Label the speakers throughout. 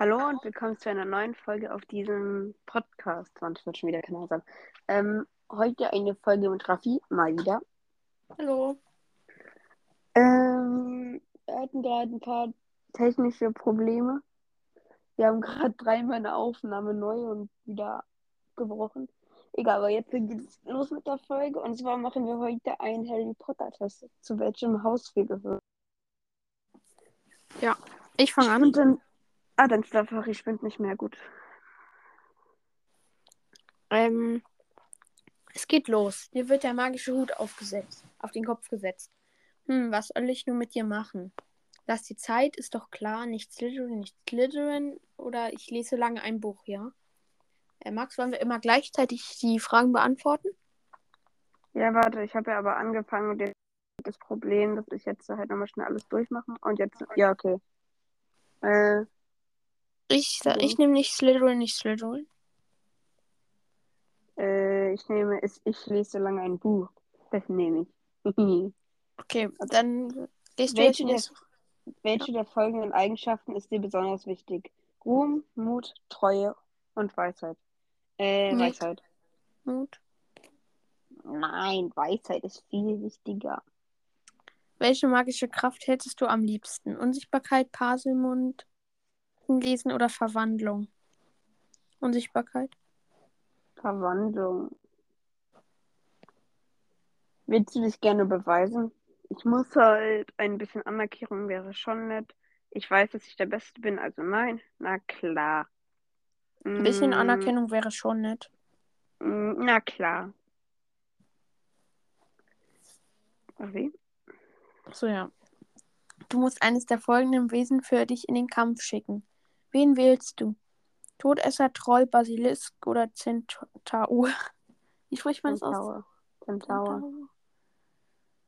Speaker 1: Hallo und willkommen zu einer neuen Folge auf diesem Podcast. Ich wollte schon wieder Kanal sagen. Ähm, heute eine Folge mit Raffi, mal wieder.
Speaker 2: Hallo.
Speaker 1: Ähm, wir hatten gerade ein paar technische Probleme. Wir haben gerade dreimal eine Aufnahme neu und wieder gebrochen. Egal, aber jetzt geht es los mit der Folge. Und zwar machen wir heute einen Harry Potter-Test, zu welchem Haus wir gehören.
Speaker 2: Ja, ich fange an.
Speaker 1: Und dann. Ah, dann Staffer, ich bin nicht mehr gut.
Speaker 2: Ähm, es geht los. Dir wird der magische Hut aufgesetzt, auf den Kopf gesetzt. Hm, was soll ich nun mit dir machen? Lass die Zeit, ist doch klar. Nicht Slytherin, nicht Slytherin. Oder ich lese lange ein Buch, ja? Äh, Max, wollen wir immer gleichzeitig die Fragen beantworten?
Speaker 1: Ja, warte, ich habe ja aber angefangen und jetzt das Problem, dass ich jetzt halt nochmal schnell alles durchmache. Und jetzt, ja, okay. Äh,
Speaker 2: Ich,
Speaker 1: Okay.
Speaker 2: ich nehme nicht Slytherin, nicht Slytherin.
Speaker 1: äh, ich nehme es, ich lese so lange ein Buch. Das nehme ich.
Speaker 2: Okay, dann gehst du
Speaker 1: Welche
Speaker 2: jetzt
Speaker 1: der, welche der folgenden Eigenschaften ist dir besonders wichtig? Ruhm, Mut, Treue und Weisheit. Äh,
Speaker 2: Nee.
Speaker 1: Weisheit.
Speaker 2: Hut.
Speaker 1: Nein, Weisheit ist viel wichtiger.
Speaker 2: Welche magische Kraft hättest du am liebsten? Unsichtbarkeit, Paselmund, Lesen oder Verwandlung? Unsichtbarkeit?
Speaker 1: Verwandlung. Willst du dich gerne beweisen? Ich muss halt ein bisschen Anerkennung wäre schon nett. Ich weiß, dass ich der Beste bin, also nein. Na klar.
Speaker 2: Ein bisschen
Speaker 1: Mm,
Speaker 2: Anerkennung wäre schon nett.
Speaker 1: mm, Na klar. Ach, wie?
Speaker 2: So ja. Du musst eines der folgenden Wesen für dich in den Kampf schicken. Wen wählst du? Todesser, Troll, Basilisk oder Centaur? Wie spricht man das aus?
Speaker 1: Centaur. Centaur.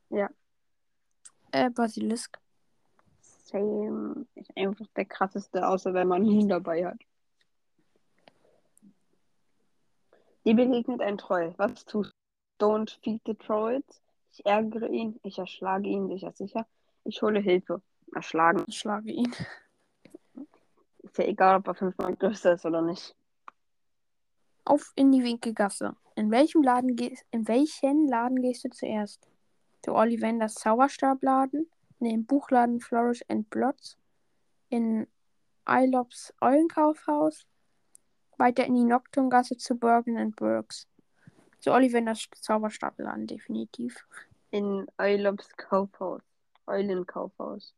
Speaker 1: Ja.
Speaker 2: Äh, Basilisk.
Speaker 1: Same. Ist einfach der krasseste, außer wenn man ihn dabei hat. Dir begegnet ein Troll. Was tust du? Don't feed the trolls. Ich ärgere ihn. Ich erschlage ihn, sicher, sicher. Ich hole Hilfe. Erschlagen.
Speaker 2: Ich schlage ihn.
Speaker 1: Ist ja egal, ob er fünfmal größer ist oder nicht.
Speaker 2: Auf in die Winkelgasse. In welchem Laden gehst in welchen Laden gehst du zuerst? Zu Ollivanders Zauberstabladen, in den Buchladen Flourish and Blots, in Eilops Eulenkaufhaus, weiter in die Nocturngasse zu Bergen and Burks. Zu Ollivanders Zauberstabladen definitiv.
Speaker 1: In Eulops Kaufhaus. Eulenkaufhaus.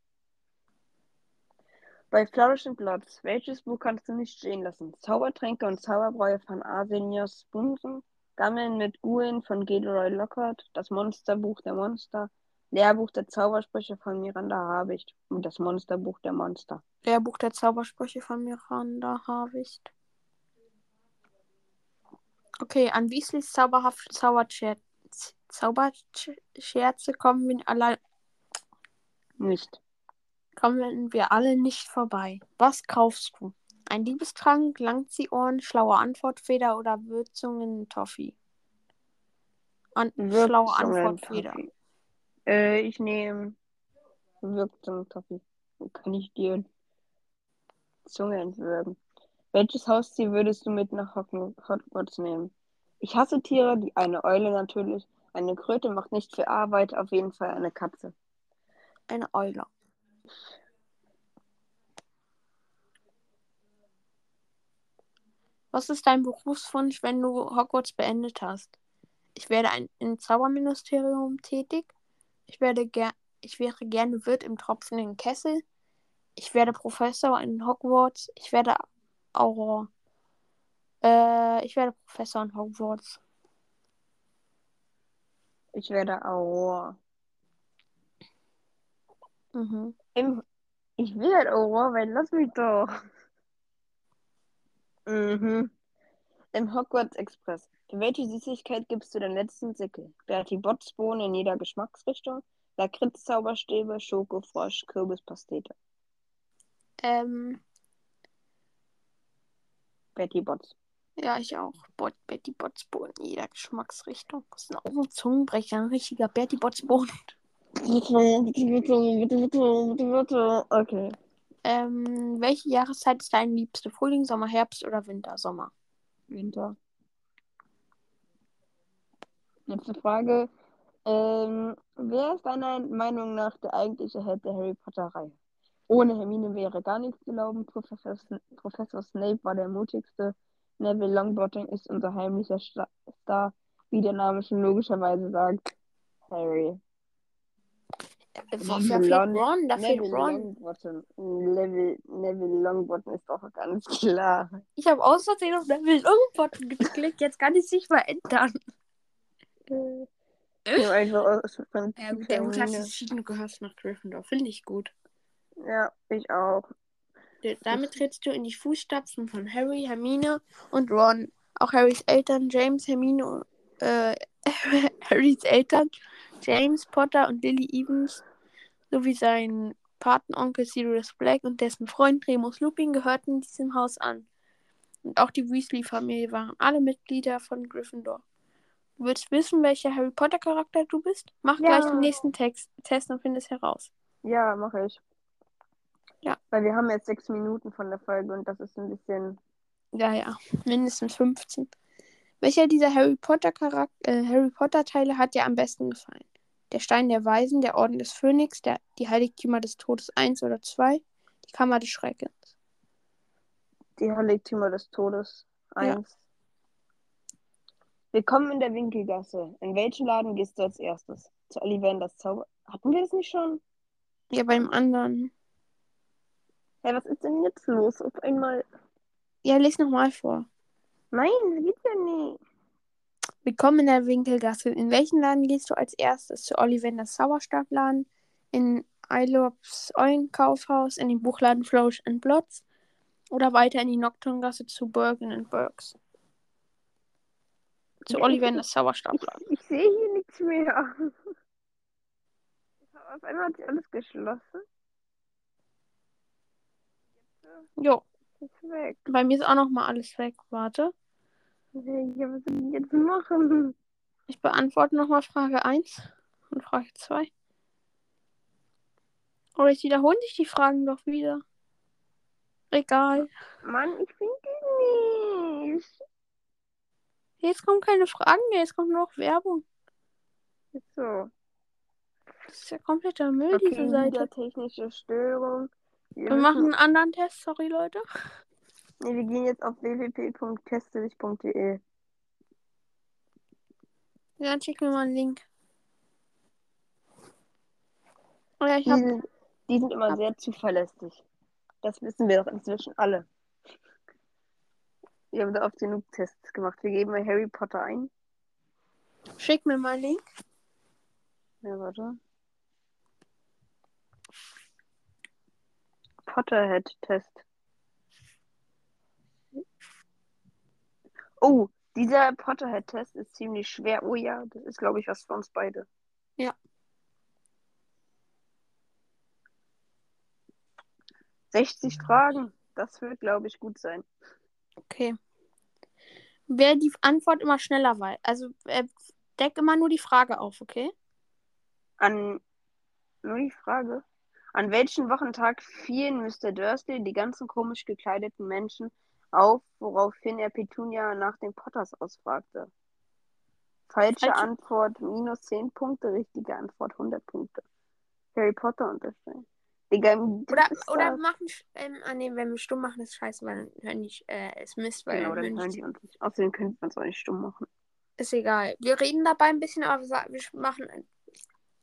Speaker 1: Bei Flourish and Bloods. Welches Buch kannst du nicht stehen lassen? Zaubertränke und Zauberbräu von Arsenius Bunsen. Gammeln mit Gulen von Gilderoy Lockhart. Das Monsterbuch der Monster. Lehrbuch der Zaubersprüche von Miranda Habicht. Und das Monsterbuch der Monster.
Speaker 2: Lehrbuch der Zaubersprüche von Miranda Havicht. Okay, an Weasleys zauberhafte Zauberscherze, Zauberscherze kommen wir alle
Speaker 1: Nicht.
Speaker 2: Kommen wir alle nicht vorbei. Was kaufst du? Ein Liebestrank, Langziehohren, schlaue Antwortfeder oder Würzungen Toffee? An schlaue
Speaker 1: Würzungen
Speaker 2: Antwortfeder.
Speaker 1: Toffee. Äh, ich nehme Würzungen Toffee. Kann ich dir Zunge entwürgen. Welches Haustier würdest du mit nach Hogw- Hogwarts nehmen? Ich hasse Tiere, die eine Eule natürlich. Eine Kröte macht nicht viel Arbeit, auf jeden Fall eine Katze.
Speaker 2: Eine Eule. Was ist dein Berufswunsch, wenn du Hogwarts beendet hast? Ich werde ein, im Zauberministerium tätig. Ich, werde ger ich wäre gerne Wirt im tropfenden Kessel. Ich werde Professor in Hogwarts. Ich werde Auror. Äh, ich werde Professor in Hogwarts.
Speaker 1: Ich werde Aurora.
Speaker 2: Mhm.
Speaker 1: Im, ich will halt weil lass mich doch. Mhm. Im Hogwarts Express. Für welche Süßigkeit gibst du den letzten Sickel? Bertie Botsbohnen in jeder Geschmacksrichtung. Lakritz-Zauberstäbe, Schokofrosch, Kürbispastete.
Speaker 2: Ähm,
Speaker 1: Betty Bots.
Speaker 2: ja, ich auch. Bot Betty Botsbohnen in jeder Geschmacksrichtung. Das ist auch ein Zungenbrecher, ein richtiger Betty Botsbohnen.
Speaker 1: Bitte, bitte, bitte, bitte, bitte. Okay.
Speaker 2: Ähm, welche Jahreszeit ist deine liebste? Frühling, Sommer, Herbst oder Winter? Sommer.
Speaker 1: Winter. Letzte Frage. Ähm, wer ist deiner Meinung nach der eigentliche Held der Harry Potter-Reihe? Ohne Hermine wäre gar nichts gelaufen. Professor, Sn Professor Snape war der mutigste. Neville Longbottom ist unser heimlicher Sta Star, wie der Name schon logischerweise sagt. Harry.
Speaker 2: Äh, Da fehlt
Speaker 1: Lon-
Speaker 2: Ron, da fehlt
Speaker 1: Neville
Speaker 2: Ron.
Speaker 1: Longbottom. Neville, Neville Longbottom ist doch ganz klar.
Speaker 2: Ich habe aus Versehen auf Level Longbottom geklickt. Jetzt kann ich es nicht mehr ändern.
Speaker 1: Ich habe einfach aus
Speaker 2: Ja, gut, der Hut hat entschieden, du gehörst nach Gryffindor. Finde ich gut.
Speaker 1: Ja, ich auch.
Speaker 2: Damit trittst du in die Fußstapfen von Harry, Hermine und Ron. Auch Harrys Eltern, James, Hermine, äh, Harrys Eltern, James Potter und Lily Evans, sowie sein Patenonkel Sirius Black und dessen Freund Remus Lupin gehörten diesem Haus an. Und auch die Weasley-Familie waren alle Mitglieder von Gryffindor. Du willst wissen, welcher Harry Potter-Charakter du bist? Mach
Speaker 1: Ja.
Speaker 2: gleich den nächsten Text Test und find es heraus.
Speaker 1: Ja, mache ich.
Speaker 2: Ja.
Speaker 1: Weil wir haben jetzt sechs Minuten von der Folge und das ist ein bisschen.
Speaker 2: Ja, ja, mindestens 15. Welcher dieser Harry Potter Charakter, äh, Harry Potter Teile hat dir am besten gefallen? Der Stein der Weisen, der Orden des Phönix, der, die Heiligtümer des Todes 1 oder 2, die Kammer des Schreckens.
Speaker 1: Die Heiligtümer des Todes.
Speaker 2: Ja.
Speaker 1: Eins. Willkommen in der Winkelgasse. In welchen Laden gehst du als erstes? Zu Ollivanders Zauber. Hatten wir das nicht schon?
Speaker 2: Ja, beim anderen.
Speaker 1: Ja, was ist denn jetzt los? Auf einmal.
Speaker 2: Ja, les nochmal vor.
Speaker 1: Nein, das geht ja nicht.
Speaker 2: Willkommen in der Winkelgasse. In welchen Laden gehst du als erstes? Zu Ollivanders Zauberstabladen, in Eilops Eulenkaufhaus, in den Buchladen Flourish and Blots oder weiter in die Nocturngasse zu Bergen and Burks? Zu Ollivanders Zauberstabladen.
Speaker 1: Ich sehe hier nichts mehr. Auf einmal hat sich alles geschlossen.
Speaker 2: Jo,
Speaker 1: Ist weg.
Speaker 2: bei mir ist auch noch mal alles weg. Warte.
Speaker 1: Ja, was soll ich jetzt machen?
Speaker 2: Ich beantworte noch mal Frage 1 und Frage 2. Aber jetzt wiederholen sich die Fragen doch wieder. Egal.
Speaker 1: Mann, ich finde die nicht.
Speaker 2: Jetzt kommen keine Fragen mehr, jetzt kommt nur noch Werbung.
Speaker 1: So.
Speaker 2: Das ist ja kompletter Müll,
Speaker 1: Okay,
Speaker 2: diese
Speaker 1: wieder
Speaker 2: Seite.
Speaker 1: technische Störung. Wir,
Speaker 2: Wir machen einen anderen Test, sorry Leute.
Speaker 1: Nee, wir gehen jetzt auf www.testedich.de.
Speaker 2: Ja, dann schick mir mal einen Link. Ja, ich
Speaker 1: Die
Speaker 2: hab.
Speaker 1: sind, die sind immer sehr zuverlässig. Das wissen wir doch inzwischen alle. Wir haben da oft genug Tests gemacht. Wir geben mal Harry Potter ein.
Speaker 2: Schick mir mal einen Link.
Speaker 1: Ja, warte. Potterhead-Test. Oh, dieser Potterhead-Test ist ziemlich schwer. Oh ja, das ist, glaube ich, was für uns beide.
Speaker 2: Ja.
Speaker 1: 60 Fragen. Das wird, glaube ich, gut sein.
Speaker 2: Okay. Wer die Antwort immer schneller weiß. Also äh, deck immer nur die Frage auf, okay?
Speaker 1: An nur die Frage. An welchem Wochentag fielen Mr. Dursley die ganzen komisch gekleideten Menschen auf, woraufhin er Petunia nach den Potters ausfragte? Falsche
Speaker 2: Falsche-
Speaker 1: Antwort minus 10 Punkte, richtige Antwort 100 Punkte. Harry Potter unterstellen. Digga,
Speaker 2: Oder, oder
Speaker 1: das.
Speaker 2: machen, ähm, ah, nee, wenn wir stumm machen, ist scheiße, weil dann hören die, äh, ist Mist, weil
Speaker 1: Genau,
Speaker 2: dann hören die,
Speaker 1: uns nicht. Außerdem könnten wir uns auch nicht stumm machen.
Speaker 2: ist egal. Wir reden dabei ein bisschen, aber wir, machen,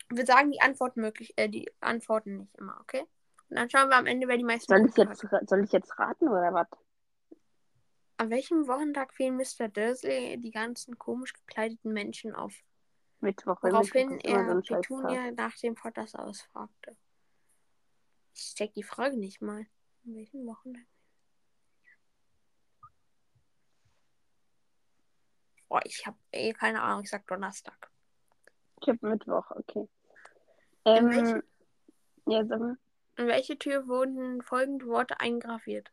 Speaker 2: wir sagen die Antworten möglich, äh, die Antworten nicht immer, okay? Und dann schauen wir am Ende, wer die meisten
Speaker 1: Soll ich jetzt, soll ich jetzt raten oder was?
Speaker 2: An welchem Wochentag fielen Mr. Dursley die ganzen komisch gekleideten Menschen auf?
Speaker 1: Mittwoch.
Speaker 2: Woraufhin
Speaker 1: Mittwoch so
Speaker 2: er
Speaker 1: Scheißtag.
Speaker 2: Petunia nach dem Potters ausfragte. Ich check die Frage nicht mal. An welchem Wochentag? Boah, ich hab eh keine Ahnung. Ich sag Donnerstag.
Speaker 1: Ich hab Mittwoch, okay.
Speaker 2: In
Speaker 1: Ähm,
Speaker 2: welchem-
Speaker 1: ja, sag mal.
Speaker 2: In welche Tür wurden folgende Worte eingraviert?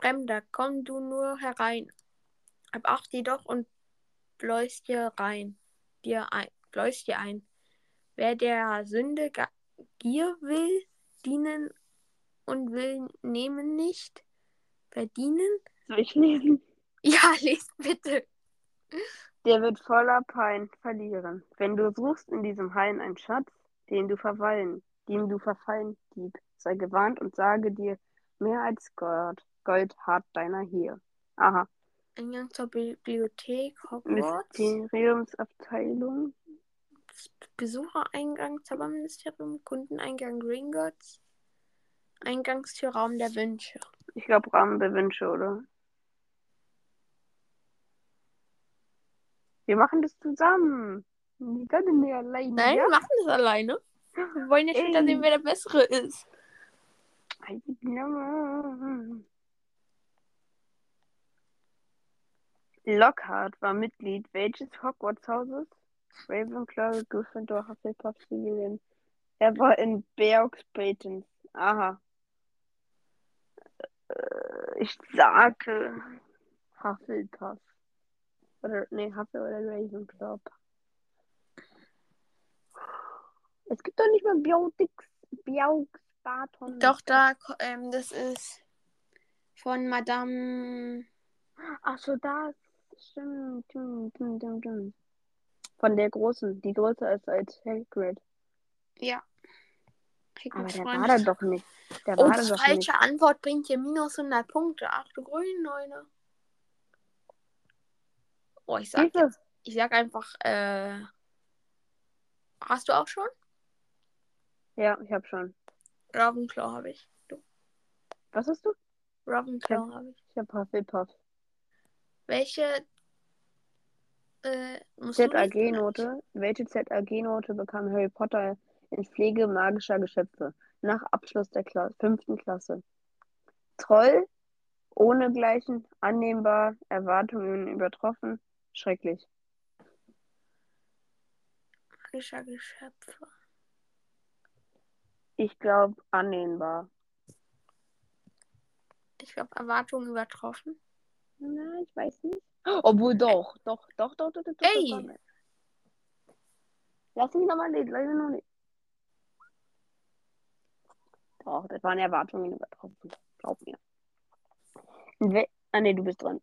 Speaker 2: Fremder, komm du nur herein. Ab acht jedoch und bläust dir rein. Dir ein. Bläust dir ein. Wer der Sünde Gier will, dienen und will nehmen nicht. Verdienen?
Speaker 1: Soll ich lesen?
Speaker 2: Ja, lest bitte.
Speaker 1: Der wird voller Pein verlieren. Wenn du suchst in diesem Hain einen Schatz, den du verfallen, dem du verfallen Dieb, sei gewarnt und sage dir, mehr als Gold, Gold hat deiner hier. Aha.
Speaker 2: Eingang zur Bibliothek Hogwarts.
Speaker 1: Mysteriumsabteilung.
Speaker 2: Besuchereingang Zauberministerium. Kundeneingang Gringotts. Eingangstür Raum der Wünsche.
Speaker 1: Ich glaube Raum der Wünsche, oder? Wir machen das zusammen. Wir können nicht alleine.
Speaker 2: Nein,
Speaker 1: ja?
Speaker 2: wir machen das alleine. Wir wollen ja
Speaker 1: Ey.
Speaker 2: sehen, wer der Bessere ist.
Speaker 1: Lockhart war Mitglied welches Hogwarts-Hauses? Ravenclaw, Gryffindor, Hufflepuff, Slytherin. Er war in Beaux Bretons. Aha. Äh, Ich sage Hufflepuff. Oder, nee, Huffle oder Ravenclaw. Es gibt doch nicht mal Biotix, Biaux, Barton.
Speaker 2: Doch, da, ähm, das ist von Madame.
Speaker 1: Ach so, das stimmt. Stimmt, stimmt, stimmt, stimmt. Von der Großen, die größer ist als Hagrid.
Speaker 2: Ja.
Speaker 1: Aber
Speaker 2: Hagrids
Speaker 1: der
Speaker 2: Freund.
Speaker 1: war da doch nicht. Der
Speaker 2: Oh,
Speaker 1: war da doch
Speaker 2: falsche
Speaker 1: nicht.
Speaker 2: Antwort bringt dir minus 100 Punkte. Ach du Grünneune. Oh, ich sag, ich sag einfach, äh. Hast du auch schon?
Speaker 1: Ja, ich hab schon.
Speaker 2: Ravenclaw habe ich. Du.
Speaker 1: Was hast du?
Speaker 2: Ravenclaw habe ich.
Speaker 1: Ich hab Hufflepuff.
Speaker 2: Welche. Äh?
Speaker 1: ZAG-Note. Welche ZAG-Note bekam Harry Potter in Pflege magischer Geschöpfe nach Abschluss der Kla fünften Klasse? Troll, ohnegleichen, annehmbar, Erwartungen übertroffen, schrecklich.
Speaker 2: Magischer Geschöpfe.
Speaker 1: Ich glaube, annehmbar.
Speaker 2: Ich glaube, Erwartungen übertroffen.
Speaker 1: Na, ich weiß nicht. Obwohl doch, doch, doch, doch, doch, doch, doch.
Speaker 2: Ey!
Speaker 1: doch, doch. Lass mich nochmal lesen, lass mich noch nicht. Doch, das waren Erwartungen übertroffen. Glaub mir. Ah, nee, du bist dran.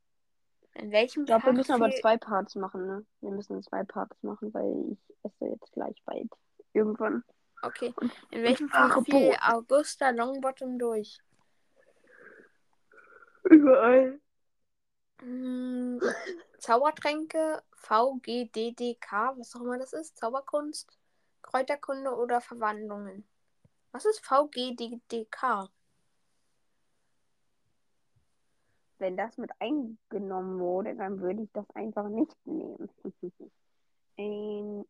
Speaker 2: In welchem
Speaker 1: Ich glaube, wir müssen aber zwei Parts machen, ne? Wir müssen zwei Parts machen, weil ich esse jetzt gleich bald. Irgendwann.
Speaker 2: Okay. In welchem
Speaker 1: Fach
Speaker 2: fiel. Augusta Longbottom durch?
Speaker 1: Überall.
Speaker 2: Hm, Zaubertränke, VGDDK, was auch immer das ist, Zauberkunst, Kräuterkunde oder Verwandlungen. Was ist VGDDK?
Speaker 1: Wenn das mit eingenommen wurde, dann würde ich das einfach nicht nehmen. ähm,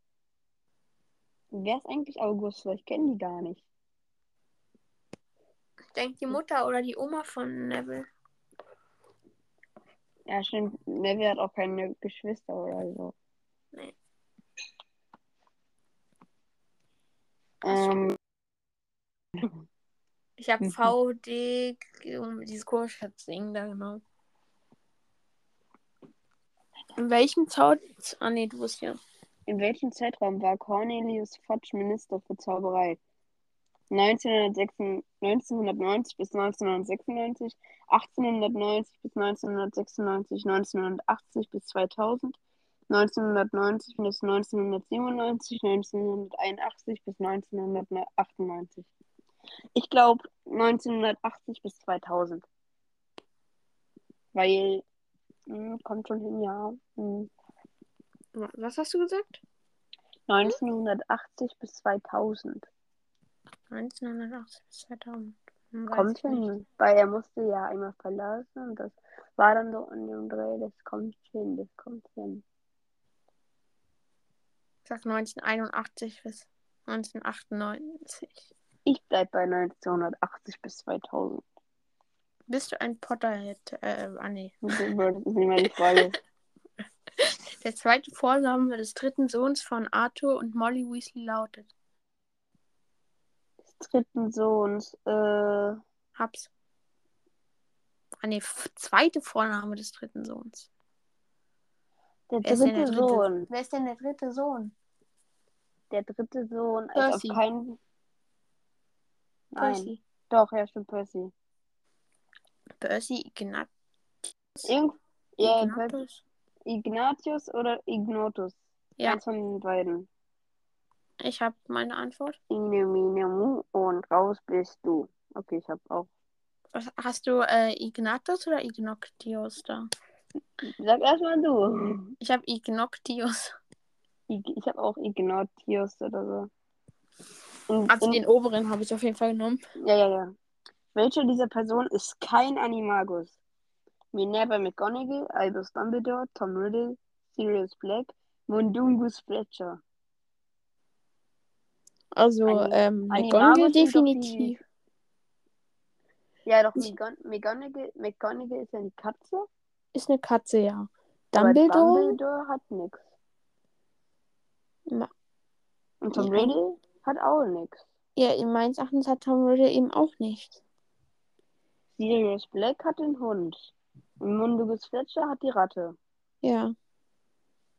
Speaker 1: wer ist eigentlich Augusta? Ich kenne die gar nicht.
Speaker 2: Ich denke die Mutter oder die Oma von Neville.
Speaker 1: Ja, stimmt. Neville hat auch keine Geschwister oder so.
Speaker 2: Nee.
Speaker 1: Ähm,
Speaker 2: Ich habe
Speaker 1: Mhm.
Speaker 2: VD, um dieses komische Ding da genau. In welchem Zau... Ah nee, du bist ja.
Speaker 1: in welchem Zeitraum war Cornelius Fudge Minister für Zauberei? 1996 1990 bis 1996, 1890 bis 1996, 1980 bis 2000, 1990 bis 1997, 1981 bis 1998. Ich glaube 1980 bis 2000. Weil, hm, kommt schon hin, ja. Hm.
Speaker 2: Was hast du gesagt?
Speaker 1: 1980 bis 2000.
Speaker 2: 1980 bis 2000. Hm, weiß
Speaker 1: Kommt hin. Weil er musste ja einmal verlassen und das war dann so in dem Dreh. Das kommt hin, das kommt hin.
Speaker 2: Ich sag 1981 bis 1998.
Speaker 1: Ich bleib bei 1980 bis 2000.
Speaker 2: Bist du ein Potterhead? Äh, ah nee.
Speaker 1: Das ist nicht meine Frage.
Speaker 2: Der zweite Vorname des dritten Sohns von Arthur und Molly Weasley lautet.
Speaker 1: Des dritten Sohns, äh,
Speaker 2: Hab's. Ah nee, zweite Vorname des dritten Sohns.
Speaker 1: der
Speaker 2: Wer
Speaker 1: dritte
Speaker 2: der dritte?
Speaker 1: Sohn.
Speaker 2: Wer ist denn der dritte Sohn?
Speaker 1: Der dritte Sohn
Speaker 2: Percy.
Speaker 1: auf keinen. Nein.
Speaker 2: Percy.
Speaker 1: Doch, ja, stimmt, Percy.
Speaker 2: Percy, Ignat
Speaker 1: Irgend ja, Percy.
Speaker 2: Ignatus.
Speaker 1: Ignatius oder Ignotus?
Speaker 2: Ja,
Speaker 1: Eins von den beiden.
Speaker 2: Ich habe meine Antwort.
Speaker 1: Ine, mine, mu und raus bist du. Okay, ich habe auch.
Speaker 2: Was, hast du äh, Ignatus oder Ignoctius da?
Speaker 1: Sag erstmal du.
Speaker 2: Ich habe Ignoctius.
Speaker 1: Ich, ich habe auch Ignatius oder so. Und,
Speaker 2: Also
Speaker 1: und,
Speaker 2: den oberen habe ich auf jeden Fall genommen.
Speaker 1: ja, ja, ja. Welche dieser Personen ist kein Animagus? Minerva McGonagall, Albus Dumbledore, Tom Riddle, Sirius Black, Mundungus Fletcher.
Speaker 2: Also
Speaker 1: Ani-
Speaker 2: ähm, McGonagall
Speaker 1: doch
Speaker 2: definitiv.
Speaker 1: Ja, doch, McGonagall, McGonagall ist ja die Katze.
Speaker 2: Ist eine Katze, ja.
Speaker 1: aber
Speaker 2: Dumbledore?
Speaker 1: Dumbledore hat nix.
Speaker 2: Ma-
Speaker 1: Und Tom
Speaker 2: Ja.
Speaker 1: Riddle hat auch nix.
Speaker 2: Ja, in meines Erachtens hat Tom Riddle eben auch nicht.
Speaker 1: Sirius Black hat den Hund. Und Mundungus Fletcher hat die Ratte.
Speaker 2: Ja.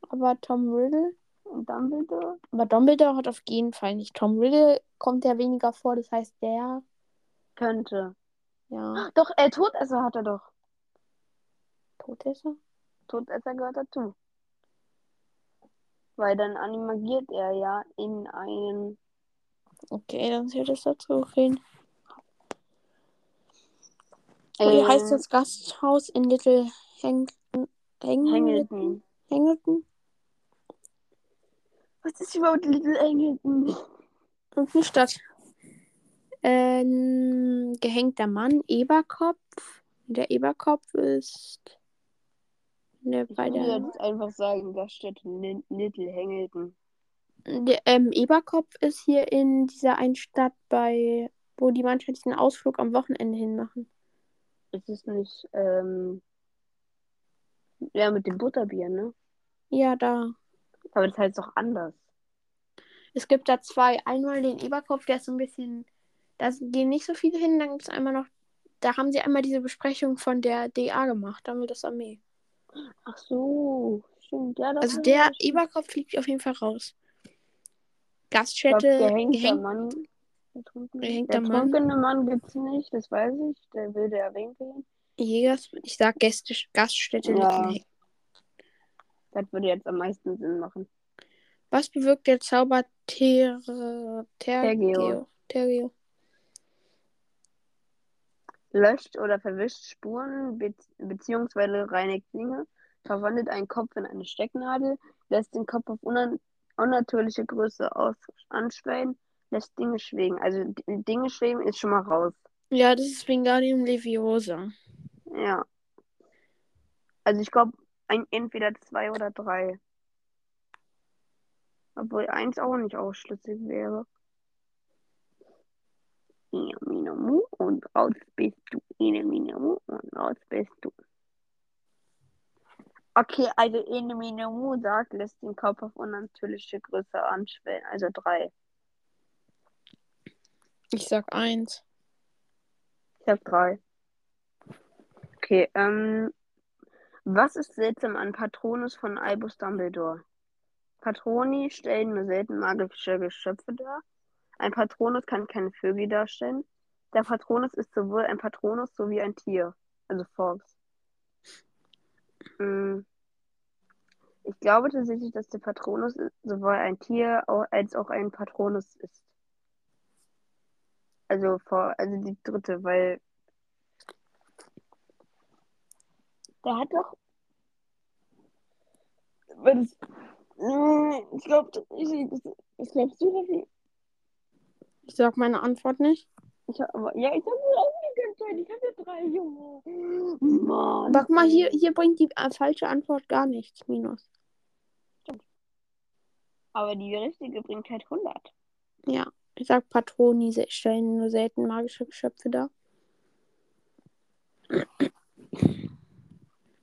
Speaker 2: Aber Tom Riddle?
Speaker 1: Und Dumbledore?
Speaker 2: Aber Dumbledore hat auf jeden Fall nicht. Tom Riddle kommt ja weniger vor, das heißt der,
Speaker 1: Könnte.
Speaker 2: ja,
Speaker 1: Doch, äh, Todesser hat er doch.
Speaker 2: tot ist er.
Speaker 1: Todesser gehört dazu. Weil dann animagiert er ja in einen.
Speaker 2: Okay, dann zählt es dazu. Okay. Wie
Speaker 1: äh,
Speaker 2: heißt das Gasthaus in Little Hang Hang
Speaker 1: Hamilton.
Speaker 2: Hangleton?
Speaker 1: Was ist überhaupt Little Hamilton?
Speaker 2: Und eine Stadt. Ähm, gehängter Mann, Eberkopf. Der Eberkopf ist
Speaker 1: Ich
Speaker 2: bei
Speaker 1: würde
Speaker 2: der,
Speaker 1: jetzt einfach sagen, das steht in Little Hamilton.
Speaker 2: der ähm, Eberkopf ist hier in dieser einen Stadt bei, wo die manchmal diesen Ausflug am Wochenende hinmachen.
Speaker 1: Ist es nicht, ähm, ja, mit dem Butterbier, ne?
Speaker 2: Ja, da.
Speaker 1: Aber das heißt doch anders.
Speaker 2: Es gibt da zwei. Einmal den Eberkopf, der ist so ein bisschen. Da gehen nicht so viele hin. Dann gibt es einmal noch. Da haben sie einmal diese Besprechung von der DA gemacht, damit das Armee.
Speaker 1: Ach so, stimmt. Ja,
Speaker 2: Also der
Speaker 1: er.
Speaker 2: Eberkopf fliegt auf jeden Fall raus. Gaststätte,
Speaker 1: gehängter
Speaker 2: gehängt,
Speaker 1: Mann.
Speaker 2: Gehängter
Speaker 1: Der
Speaker 2: Mann.
Speaker 1: trunkene Mann gibt's nicht, das weiß ich. Der würde erwähnt werden.
Speaker 2: Jägers, ich sag Gäste, Gaststätte,
Speaker 1: Ja. Das würde jetzt am meisten Sinn machen.
Speaker 2: Was bewirkt der Zauber Ter
Speaker 1: Tergeo.
Speaker 2: Tergeo? Tergeo.
Speaker 1: Löscht oder verwischt Spuren be beziehungsweise reinigt Dinge, verwandelt einen Kopf in eine Stecknadel, lässt den Kopf auf unan unnatürliche Größe anschwellen, lässt Dinge schweben. Also Dinge schweben ist schon mal raus.
Speaker 2: Ja, das ist Wingardium Leviosa.
Speaker 1: Ja. Also ich glaube, ein, entweder zwei oder drei. Obwohl eins auch nicht ausschlüssig wäre. Ine, mine, mu und raus bist du. Ine, mine, mu und raus bist du. Okay, also Ine, mine, mu sagt, lässt den Kopf auf unnatürliche Größe anschwellen. Also drei.
Speaker 2: Ich sag eins.
Speaker 1: Ich sag drei. Okay, ähm. Was ist seltsam an Patronus von Albus Dumbledore? Patroni stellen nur selten magische Geschöpfe dar. Ein Patronus kann keine Vögel darstellen. Der Patronus ist sowohl ein Patronus sowie ein Tier. Also Fox. Mm. Ich glaube tatsächlich, dass der Patronus sowohl ein Tier als auch ein Patronus ist. Also also die dritte, weil der hat doch. Weil das, Mm, ich glaube, ich, was glaubst du, Raffi?
Speaker 2: Ich sag meine Antwort nicht.
Speaker 1: Ich hab, aber, ja, ich habe ganze Zeit. Ich habe ja drei Junge. Mann.
Speaker 2: Guck mal, hier, hier bringt die äh, falsche Antwort gar nichts. Minus.
Speaker 1: Aber die richtige bringt halt 100.
Speaker 2: Ja. Ich sag Patroni stellen nur selten magische Geschöpfe dar.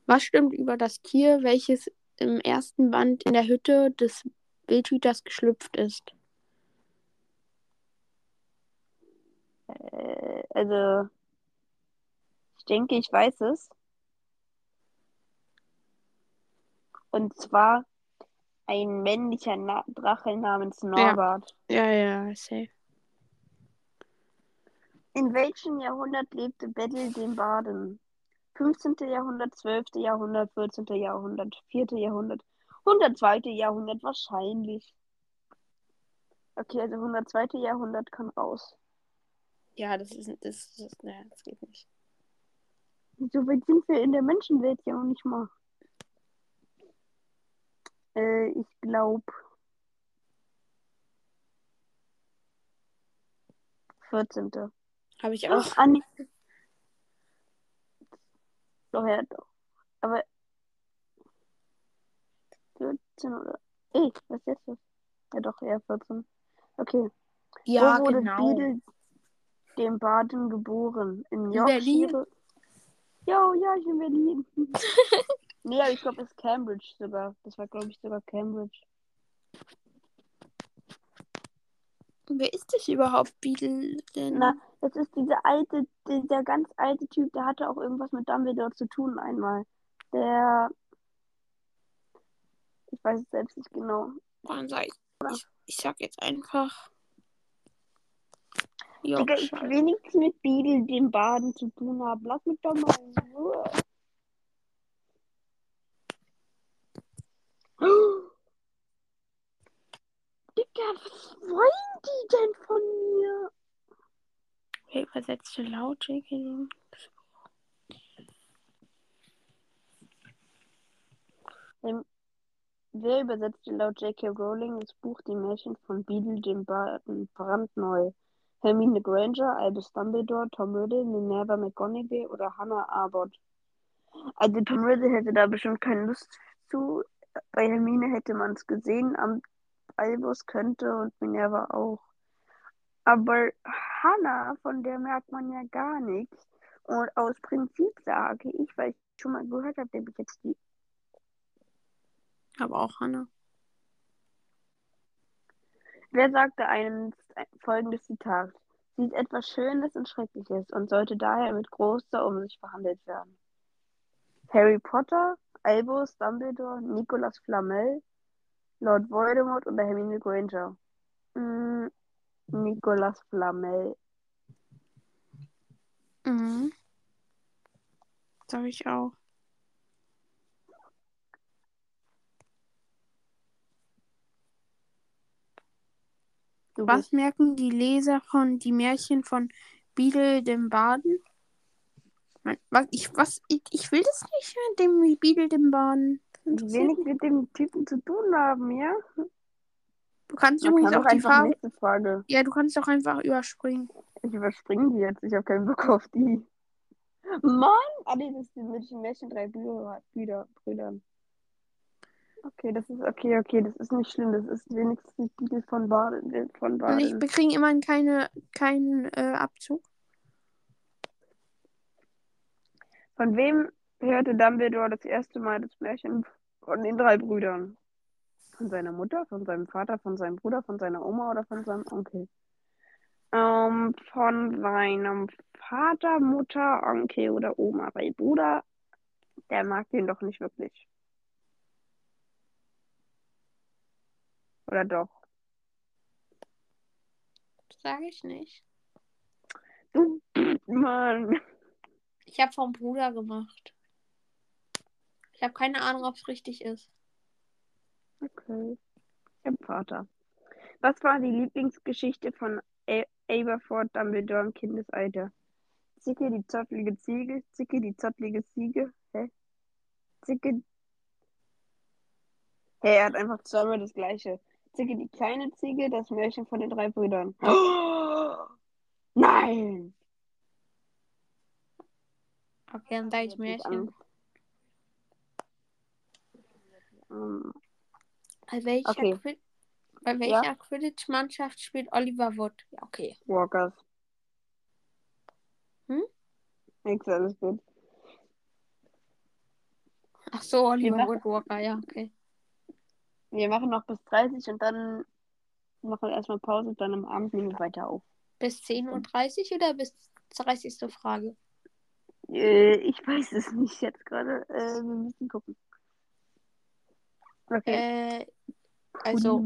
Speaker 2: Was stimmt über das Tier, welches im ersten Band in der Hütte des Wildhüters geschlüpft ist?
Speaker 1: Äh, also, ich denke, ich weiß es. Und zwar ein männlicher Na Drache namens Norbert.
Speaker 2: Ja, ja, safe.
Speaker 1: In welchem Jahrhundert lebte Bedel den Baden? 15. Jahrhundert, 12. Jahrhundert, 14. Jahrhundert, 4. Jahrhundert, 102. Jahrhundert wahrscheinlich. Okay, also 102. Jahrhundert kann raus.
Speaker 2: Ja, das ist, das, das, ne, das geht nicht.
Speaker 1: So weit sind wir in der Menschenwelt ja noch nicht mal. Äh, ich glaube 14.
Speaker 2: Habe ich auch.
Speaker 1: Ah, nee. Doch, ja, doch. Aber 14 oder. Ey, was ist jetzt das? Ja, doch, ja, 14. Okay.
Speaker 2: Ja,
Speaker 1: Wo wurde
Speaker 2: genau.
Speaker 1: Beadle dem Baden geboren? In
Speaker 2: In
Speaker 1: Yorkshire? Jo, ja, ich in Berlin. nee, aber ich glaube, es ist Cambridge sogar. Das war, glaube ich, sogar Cambridge.
Speaker 2: Wer ist das überhaupt, Beadle? Denn?
Speaker 1: Na, das ist dieser alte, dieser ganz alte Typ, der hatte auch irgendwas mit Dumbledore zu tun einmal. Der. Ich weiß es selbst nicht genau.
Speaker 2: Wann ich, ich, ich sag jetzt einfach.
Speaker 1: Digga, ich will nichts mit Beadle, dem Baden zu tun haben. Lass mich doch mal in Ruhe. Digga, was wollen die denn von mir?
Speaker 2: Wer übersetzte laut, J.K.
Speaker 1: Wer übersetzte laut J.K. Rowling das Buch Die Märchen von Beadle dem Baden brandneu? Hermine Granger, Albus Dumbledore, Tom Riddle, Minerva McGonagall oder Hannah Arbott? Also Tom Riddle hätte da bestimmt keine Lust zu. Bei Hermine hätte man es gesehen, Albus könnte und Minerva auch. Aber Hannah, von der merkt man ja gar nichts. Und aus Prinzip sage ich, weil ich schon mal gehört habe, nehme ich jetzt die
Speaker 2: Aber auch Hannah.
Speaker 1: Wer sagte einst folgendes Zitat? Sie ist etwas Schönes und Schreckliches und sollte daher mit großer Umsicht behandelt werden. Harry Potter, Albus Dumbledore, Nicolas Flamel, Lord Voldemort oder Hermine Granger? Hm, Nicolas Flamel.
Speaker 2: Mhm. Sag ich auch.
Speaker 1: Du
Speaker 2: Was merken die Leser von Die Märchen von Beadle dem Baden? Was, ich, was, ich, ich will das nicht mit dem Beadle dem Baden. Interessiert
Speaker 1: wenig
Speaker 2: mich.
Speaker 1: mit dem Typen zu tun haben, ja?
Speaker 2: Du kannst
Speaker 1: Man
Speaker 2: übrigens
Speaker 1: kann
Speaker 2: auch
Speaker 1: doch
Speaker 2: die
Speaker 1: einfach
Speaker 2: Frage.
Speaker 1: nächste Frage.
Speaker 2: Ja, du kannst auch einfach überspringen.
Speaker 1: Ich überspringe die jetzt. Ich habe keinen Bock auf die. Mann! Ah, nee, das sind mit den Märchen drei Brüder, Brüder, Brüdern. Okay, das ist okay, okay, das ist nicht schlimm. Das ist wenigstens nicht Titel von Baden. Von
Speaker 2: Und ich,
Speaker 1: Baden.
Speaker 2: wir kriegen immerhin keine, keinen äh, Abzug.
Speaker 1: Von wem hörte Dumbledore das erste Mal das Märchen von den drei Brüdern? Von seiner Mutter, von seinem Vater, von seinem Bruder, von seiner Oma oder von seinem Onkel? Ähm, von seinem Vater, Mutter, Onkel oder Oma. Weil Bruder, der mag den doch nicht wirklich. Oder doch?
Speaker 2: Das sage ich nicht.
Speaker 1: Du, Mann.
Speaker 2: Ich habe vom Bruder gemacht. Ich habe keine Ahnung, ob es richtig ist.
Speaker 1: Okay. Ich hab Vater. Was war die Lieblingsgeschichte von A Aberford Dumbledore im Kindesalter? Zicke die zottlige Ziege, Zicke die zottlige Ziege. Hä? Zicke. Hä, er hat einfach zweimal das gleiche. Zicke die kleine Ziege, das Märchen von den drei Brüdern. Oh, nein!
Speaker 2: Okay, dann sage ich
Speaker 1: Jetzt ist
Speaker 2: Märchen.
Speaker 1: Angst.
Speaker 2: Bei welcher,
Speaker 1: Okay.
Speaker 2: Qui bei welcher Quidditch-Mannschaft spielt Oliver Wood? Ja, okay.
Speaker 1: Walkers.
Speaker 2: Hm?
Speaker 1: Nix, alles gut.
Speaker 2: Ach so, Oliver
Speaker 1: machen-
Speaker 2: Wood Walker, ja, okay.
Speaker 1: Wir machen noch bis 30 und dann machen wir erstmal Pause und dann am Abend nehmen wir weiter auf.
Speaker 2: Bis 10.30 Uhr oder bis 30. Frage?
Speaker 1: Äh, ich weiß es nicht jetzt gerade. Äh, wir müssen gucken. Okay.
Speaker 2: Äh, also,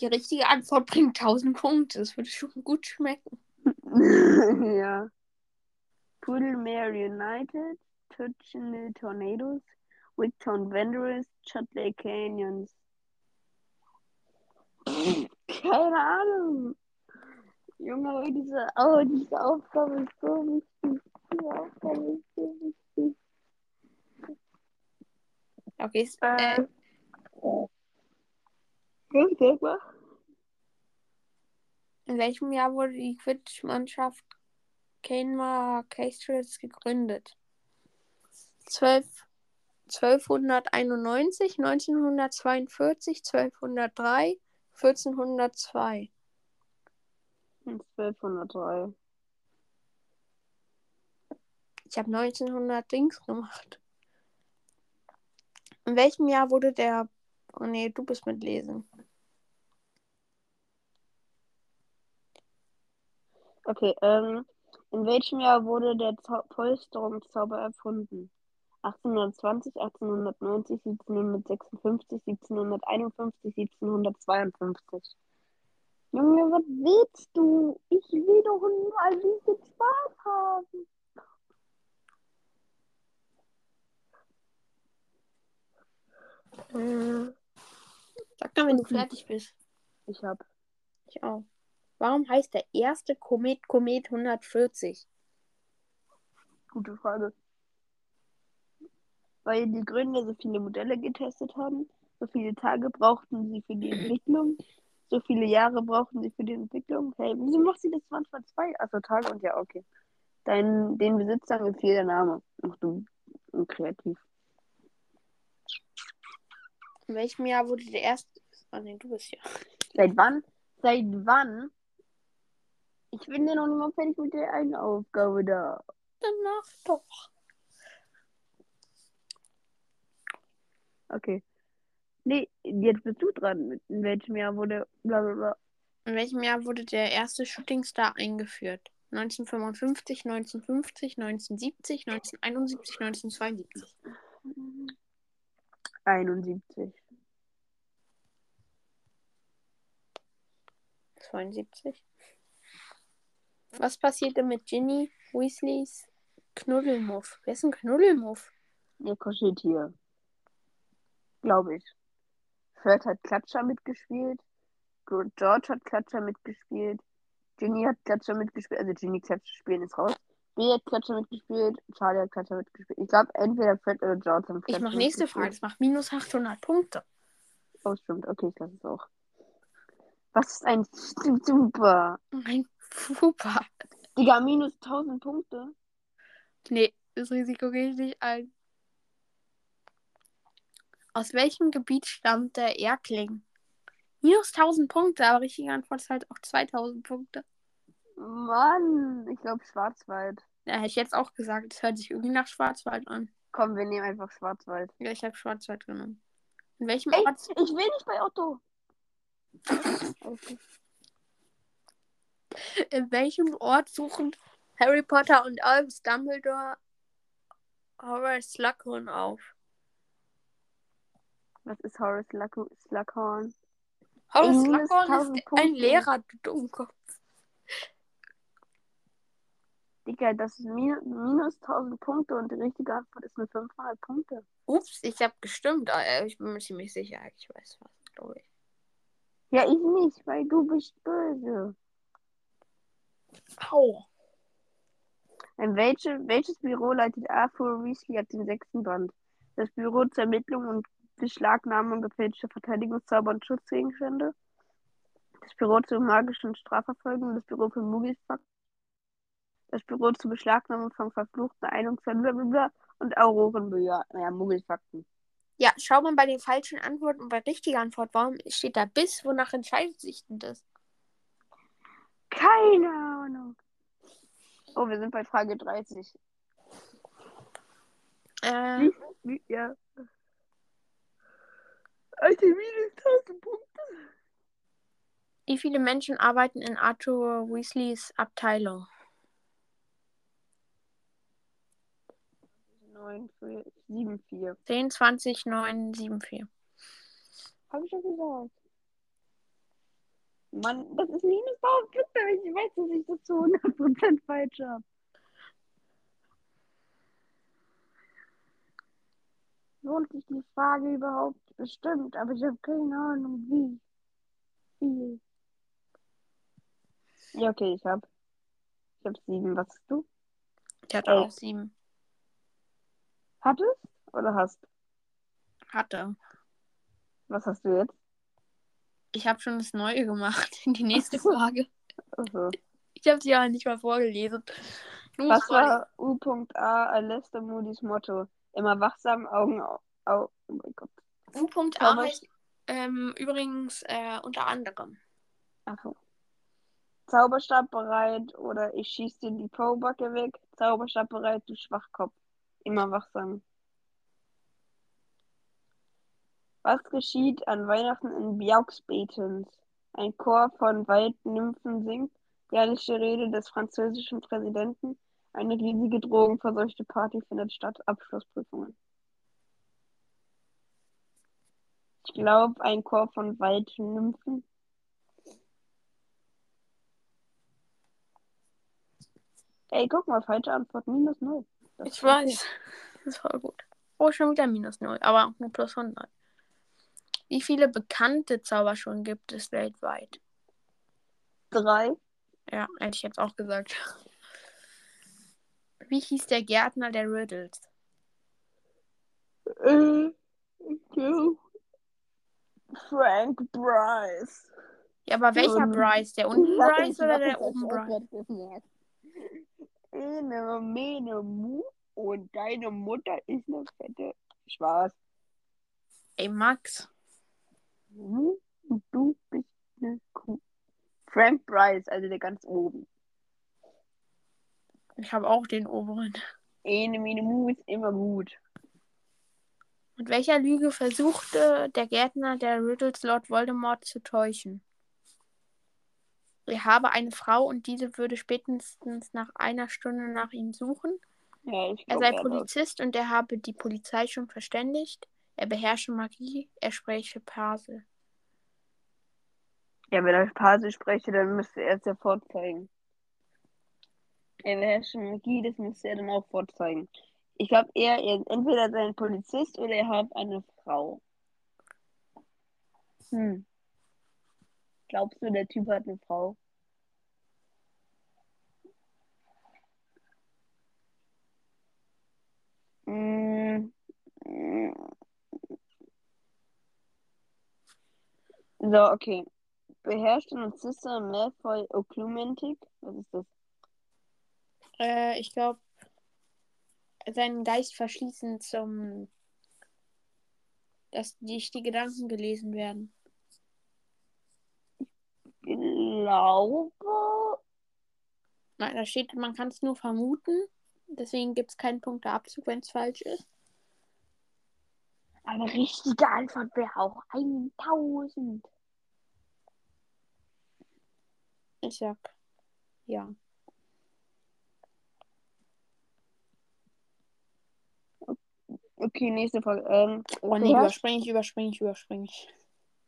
Speaker 2: die richtige Antwort bringt 1000 Punkte. Das würde schon gut schmecken.
Speaker 1: ja. Poodlemere United, Tutchinle Tornadoes, Wigtown Wanderers, Chutley Canyons. Keine Ahnung. Junge, diese, oh, diese Aufgabe ist so wichtig. Diese Aufgabe ist so wichtig.
Speaker 2: Okay, äh,
Speaker 1: Was,
Speaker 2: in welchem Jahr wurde die Quidditch-Mannschaft Kenmar Castles gegründet? 12, 1291, 1942, 1203, 1402.
Speaker 1: 1203.
Speaker 2: Ich habe 1900 Dings gemacht. In welchem Jahr wurde der. Oh nee, du bist mit Lesen.
Speaker 1: Okay, ähm, in welchem Jahr wurde der Zau Polsterungszauber erfunden? 1820, 1890, 1756, 1751, 1752. Junge, was willst du? Ich will doch nur ein bisschen Spaß haben.
Speaker 2: Sag dann, wenn du
Speaker 1: Okay.
Speaker 2: fertig bist.
Speaker 1: Ich hab.
Speaker 2: Ich auch. Warum heißt der erste Komet Komet 140?
Speaker 1: Gute Frage. Weil die Gründer so viele Modelle getestet haben, so viele Tage brauchten sie für die Entwicklung, so viele Jahre brauchten sie für die Entwicklung. Hey, wieso macht sie das manchmal zwei? Also Tage und ja, okay. Dein, den Besitzern gefiel der Name. Ach du, kreativ.
Speaker 2: In welchem Jahr wurde der erste. Oh nee, du bist ja.
Speaker 1: Seit wann? Seit wann? Ich bin ja noch nicht mal fertig mit der einen Aufgabe da.
Speaker 2: Danach doch.
Speaker 1: Okay. Nee, jetzt bist du dran. In welchem Jahr wurde bla bla bla.
Speaker 2: In welchem Jahr wurde der erste Shooting Star eingeführt? 1955, 1950, 1970, 1971, 1972.
Speaker 1: 71.
Speaker 2: 72. Was passierte mit Ginny Weasleys Knuddelmuff? Wer ist ein Knuddelmuff?
Speaker 1: Ihr Kuscheltier. Glaube ich. Fred hat Klatscher mitgespielt. George hat Klatscher mitgespielt. Ginny hat Klatscher mitgespielt. Also Ginny Klatscher spielen ist raus. B hat Klatscher mitgespielt. Charlie hat Klatscher mitgespielt. Ich glaube, entweder Fred oder George haben
Speaker 2: Ich
Speaker 1: Klatscher
Speaker 2: mache nächste. Frage. Das macht minus 800 Punkte.
Speaker 1: Oh, stimmt. Okay, ich lasse es auch. Was ist ein super?
Speaker 2: Ein Super.
Speaker 1: Digga, minus 1000 Punkte.
Speaker 2: Nee, das Risiko gehe ich nicht ein. Aus welchem Gebiet stammt der Erkling? Minus 1000 Punkte, aber richtige Antwort ist halt auch 2000 Punkte.
Speaker 1: Mann, ich glaube Schwarzwald.
Speaker 2: Ja, hätte ich jetzt auch gesagt. Das hört sich irgendwie nach Schwarzwald an.
Speaker 1: Komm, wir nehmen einfach Schwarzwald.
Speaker 2: Ja, ich habe Schwarzwald genommen. In welchem
Speaker 1: Ey,
Speaker 2: Ort?
Speaker 1: ich will nicht bei Otto. Okay.
Speaker 2: In welchem Ort suchen Harry Potter und Albus Dumbledore Horace Slughorn auf?
Speaker 1: Was ist Horace Slughorn?
Speaker 2: Horace Slughorn
Speaker 1: 1000
Speaker 2: ist ein. Lehrer, du Dummkopf.
Speaker 1: Digga, das ist minus, minus 1000 Punkte und die richtige Antwort ist nur 500 Punkte.
Speaker 2: Ups, ich habe gestimmt. Ich bin mir ziemlich sicher. Ich weiß was, glaube ich.
Speaker 1: Ja, ich nicht, weil du bist böse.
Speaker 2: Au.
Speaker 1: In welche, welches Büro leitet Arthur Weasley ab dem sechsten Band? Das Büro zur Ermittlung und Beschlagnahmung gefälschter Verteidigungszauber und Schutzgegenstände? Das Büro zur magischen Strafverfolgung? Das Büro für Muggelfakt? Das Büro zur Beschlagnahmung von verfluchten blablabla und Aurorenbücher? Naja, Muggelfakten.
Speaker 2: Ja, schau mal bei den falschen Antworten und bei richtiger Antwort. Warum steht da bis? Wonach entscheidet sich denn das?
Speaker 1: Keine Ahnung. Oh, wir sind bei Frage 30.
Speaker 2: Äh,
Speaker 1: Wie- Ja. Alter, minus 1000 Punkte.
Speaker 2: wie viele Menschen arbeiten in Arthur Weasleys Abteilung?
Speaker 1: 9, 4, 7, 4.
Speaker 2: 10, 20, 9, 7, 4.
Speaker 1: Hab ich ja gesagt. Mann, das ist minus 1000 Punkte, aber ich weiß, dass ich das zu 100% falsch habe. Lohnt sich die Frage überhaupt? Bestimmt, aber ich habe keine Ahnung, wie. Viel. Ja, okay, ich habe. Ich habe sieben. Was hast du?
Speaker 2: Ich hatte
Speaker 1: Elf.
Speaker 2: auch sieben.
Speaker 1: Hattest oder hast?
Speaker 2: Hatte.
Speaker 1: Was hast du jetzt?
Speaker 2: Ich habe schon das Neue gemacht. Die nächste Frage.
Speaker 1: Also,
Speaker 2: Ich habe sie ja nicht mal vorgelesen. Du
Speaker 1: was war U.A. Alesta Moody's Motto? Immer wachsam, Augen auf. Au oh mein Gott.
Speaker 2: U.A. Heißt ähm, übrigens äh, unter anderem.
Speaker 1: Achso. Zauberstab bereit oder ich schieß dir die Pobacke weg. Zauberstab bereit, du Schwachkopf. Immer wachsam. Was geschieht an Weihnachten in Bjauxbetens? Ein Chor von Waldnymphen singt. Jährliche Rede des französischen Präsidenten. Eine riesige drogenverseuchte Party findet statt. Abschlussprüfungen. Ich glaube, ein Chor von Waldnymphen. Ey, guck mal, falsche Antwort. Minus null.
Speaker 2: Ich weiß. Das voll gut. Oh, schon wieder minus 0, aber nur plus 100. Wie viele bekannte Zauberschulen gibt es weltweit?
Speaker 1: Drei.
Speaker 2: Ja, hätte ich jetzt auch gesagt. Wie hieß der Gärtner der Riddles?
Speaker 1: Äh, Frank Bryce.
Speaker 2: Ja, aber welcher
Speaker 1: Ähm,
Speaker 2: Bryce? Der unten Bryce oder der oben
Speaker 1: auch
Speaker 2: Bryce?
Speaker 1: Ene, mene, mu und deine Mutter ist eine fette Spaß.
Speaker 2: Ey, Max.
Speaker 1: Hm, Und du bist eine Kuh. Frank Bryce, also der ganz oben.
Speaker 2: Ich habe auch den oberen.
Speaker 1: Ene, mene, mu ist immer gut.
Speaker 2: Mit welcher Lüge versuchte der Gärtner der Riddles Lord Voldemort zu täuschen? Er habe eine Frau und diese würde spätestens nach einer Stunde nach ihm suchen.
Speaker 1: Ja, ich
Speaker 2: Er
Speaker 1: glaub,
Speaker 2: sei
Speaker 1: er hat
Speaker 2: Polizist und er habe die Polizei schon verständigt. Er beherrsche Magie, er spreche Parsel.
Speaker 1: Ja, wenn er Parse spreche, dann müsste er es ja vorzeigen. Er schon Magie, das müsste er dann auch vorzeigen. Ich glaube, er, er entweder sei ein Polizist oder er hat eine Frau. Hm. Glaubst du, der Typ hat eine Frau? Mm. So, okay. Beherrschte Narcissa Malfoy Occlumentic? Was ist das?
Speaker 2: Äh, ich glaube, seinen Geist verschließen zum, dass nicht die Gedanken gelesen werden.
Speaker 1: Glaube.
Speaker 2: Nein, da steht, man kann es nur vermuten. Deswegen gibt es keinen Punkteabzug, wenn es falsch ist.
Speaker 1: Eine richtige Antwort wäre auch 1000.
Speaker 2: Ich sag ja.
Speaker 1: Okay, nächste Frage. Ähm,
Speaker 2: Oh nee, überspringe ich, überspringe ich, überspringe ich.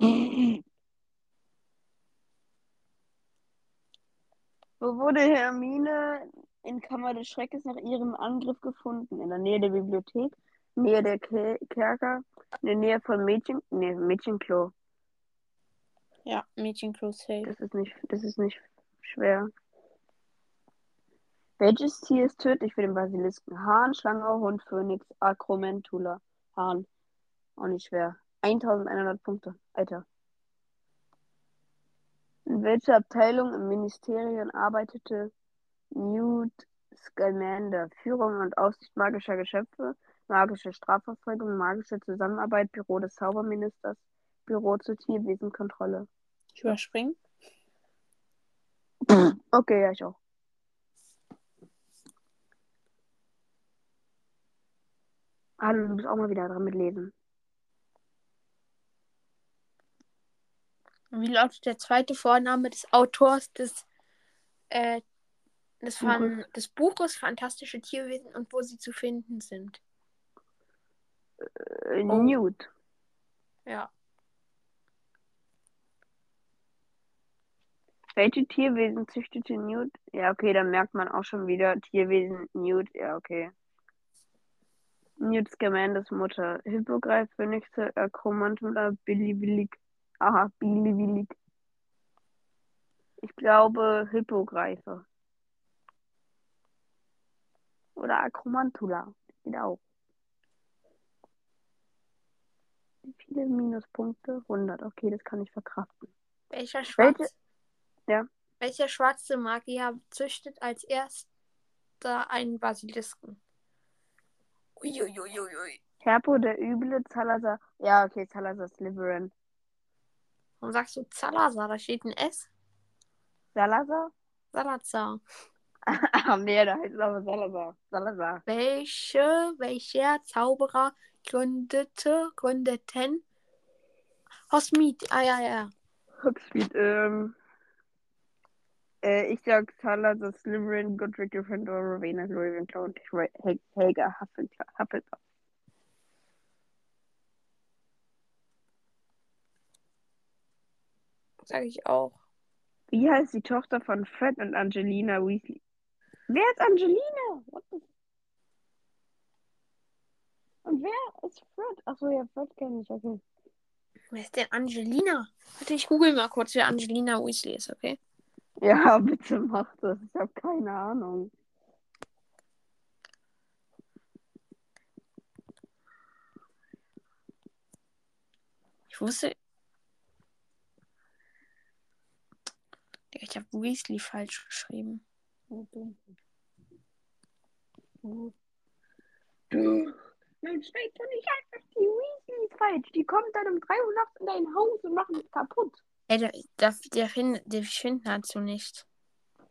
Speaker 1: Wo wurde Hermine in Kammer des Schreckens nach ihrem Angriff gefunden? In der Nähe der Bibliothek, Nähe der Ke Kerker, in der Nähe von Mädchen, nee, Mädchenklo.
Speaker 2: Ja, Mädchenklo safe.
Speaker 1: Das ist nicht, das ist nicht schwer. Welches Tier ist tödlich für den Basilisken? Hahn, Schlange, Hund, Phönix, Acromentula. Hahn. Auch nicht schwer. 1100 Punkte. Alter. In welcher Abteilung im Ministerium arbeitete Newt Scamander? Führung und Aufsicht magischer Geschöpfe, magische Strafverfolgung, magische Zusammenarbeit, Büro des Zauberministers, Büro zur Tierwesenkontrolle.
Speaker 2: Ich überspringe.
Speaker 1: Okay, ja, ich auch. Hallo, du bist auch mal wieder dran mit Lesen.
Speaker 2: Wie lautet der zweite Vorname des Autors des, äh, des, Fan des Buches Fantastische Tierwesen und wo sie zu finden sind?
Speaker 1: Äh,
Speaker 2: Oh.
Speaker 1: Newt.
Speaker 2: Ja.
Speaker 1: Welche Tierwesen züchtete Newt? Ja, okay, dann merkt man auch schon wieder Tierwesen Newt. Ja, okay. Newt Scamander's Mutter. Hippogreif, Phönixe, Acromantula, Billiwillig. Aha, Billiwillig. Ich glaube Hippogreife. Oder Acromantula. Geht auch. Wie viele Minuspunkte? 100. Okay, das kann ich verkraften.
Speaker 2: Welcher
Speaker 1: Welche?
Speaker 2: schwarze,
Speaker 1: Ja.
Speaker 2: welcher schwarze Magier züchtet als erster einen Basilisken? Uiuiuiui.
Speaker 1: Herpo der Üble, Salazar. Ja, okay, Salazar Slytherin.
Speaker 2: Warum sagst du Salazar? Da steht ein S.
Speaker 1: Salazar?
Speaker 2: Salazar.
Speaker 1: Ah, nee, da heißt es aber Salazar. Salazar.
Speaker 2: Welche, welcher Zauberer gründete, gründeten Hogsmeade? Ah, ja, ja.
Speaker 1: Hogsmeade, ähm. Äh, ich sag Salazar Slytherin, Godric Gryffindor, Rowena Ravenclaw und Hel Hel Helga Hufflepuff.
Speaker 2: Sag ich auch.
Speaker 1: Wie heißt die Tochter von Fred und Angelina Weasley? Wer ist Angelina? What the... Und wer ist Fred? Achso, ja, Fred kenne ich, okay.
Speaker 2: Wer ist denn Angelina? Warte, ich google mal kurz, wer Angelina Weasley ist, okay?
Speaker 1: Ja, bitte mach das. Ich habe keine Ahnung.
Speaker 2: Ich wusste. Ich habe Weasley falsch geschrieben.
Speaker 1: Dann schreibst du nicht einfach die Weasleys falsch. Die kommen dann um 3 Uhr nachts in dein Haus und machen es kaputt.
Speaker 2: Ey, der, der, der, find, der finden dazu nicht.